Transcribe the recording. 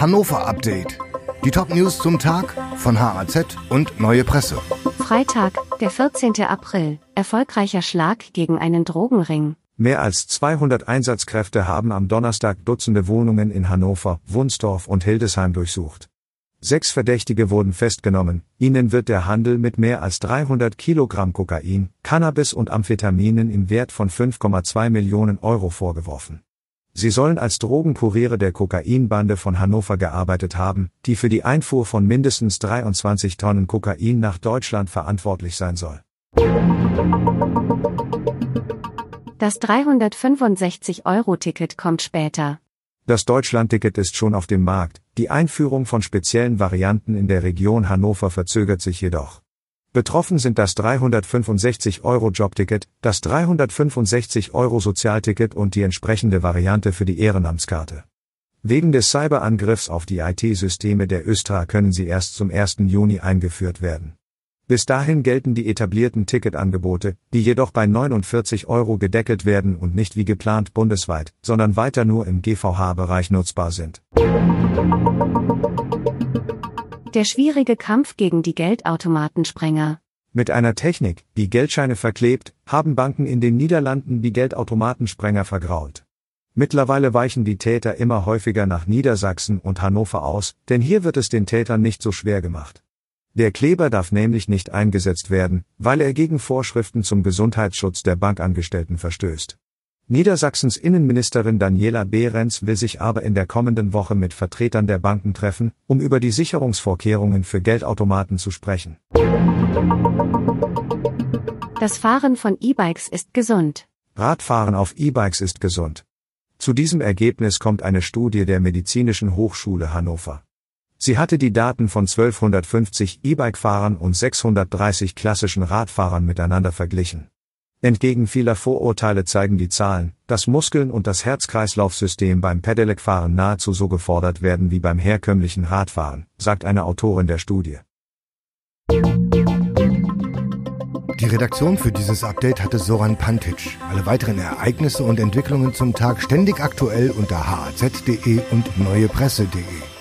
Hannover Update. Die Top-News zum Tag von HAZ und Neue Presse. Freitag, der 14. April. Erfolgreicher Schlag gegen einen Drogenring. Mehr als 200 Einsatzkräfte haben am Donnerstag Dutzende Wohnungen in Hannover, Wunsdorf und Hildesheim durchsucht. Sechs Verdächtige wurden festgenommen, ihnen wird der Handel mit mehr als 300 Kilogramm Kokain, Cannabis und Amphetaminen im Wert von 5,2 Millionen Euro vorgeworfen. Sie sollen als Drogenkuriere der Kokainbande von Hannover gearbeitet haben, die für die Einfuhr von mindestens 23 Tonnen Kokain nach Deutschland verantwortlich sein soll. Das 365-Euro-Ticket kommt später. Das Deutschlandticket ist schon auf dem Markt, die Einführung von speziellen Varianten in der Region Hannover verzögert sich jedoch. Betroffen sind das 365 Euro Jobticket, das 365 Euro Sozialticket und die entsprechende Variante für die Ehrenamtskarte. Wegen des Cyberangriffs auf die IT-Systeme der Östra können sie erst zum 1. Juni eingeführt werden. Bis dahin gelten die etablierten Ticketangebote, die jedoch bei 49 Euro gedeckelt werden und nicht wie geplant bundesweit, sondern weiter nur im GVH-Bereich nutzbar sind. Der schwierige Kampf gegen die Geldautomatensprenger. Mit einer Technik, die Geldscheine verklebt, haben Banken in den Niederlanden die Geldautomatensprenger vergrault. Mittlerweile weichen die Täter immer häufiger nach Niedersachsen und Hannover aus, denn hier wird es den Tätern nicht so schwer gemacht. Der Kleber darf nämlich nicht eingesetzt werden, weil er gegen Vorschriften zum Gesundheitsschutz der Bankangestellten verstößt. Niedersachsens Innenministerin Daniela Behrens will sich aber in der kommenden Woche mit Vertretern der Banken treffen, um über die Sicherungsvorkehrungen für Geldautomaten zu sprechen. Das Fahren von E-Bikes ist gesund. Radfahren auf E-Bikes ist gesund. Zu diesem Ergebnis kommt eine Studie der Medizinischen Hochschule Hannover. Sie hatte die Daten von 1250 E-Bike-Fahrern und 630 klassischen Radfahrern miteinander verglichen. Entgegen vieler Vorurteile zeigen die Zahlen, dass Muskeln und das Herz-Kreislauf-System beim Pedelec-Fahren nahezu so gefordert werden wie beim herkömmlichen Radfahren, sagt eine Autorin der Studie. Die Redaktion für dieses Update hatte Soran Pantic. Alle weiteren Ereignisse und Entwicklungen zum Tag ständig aktuell unter haz.de und neuepresse.de.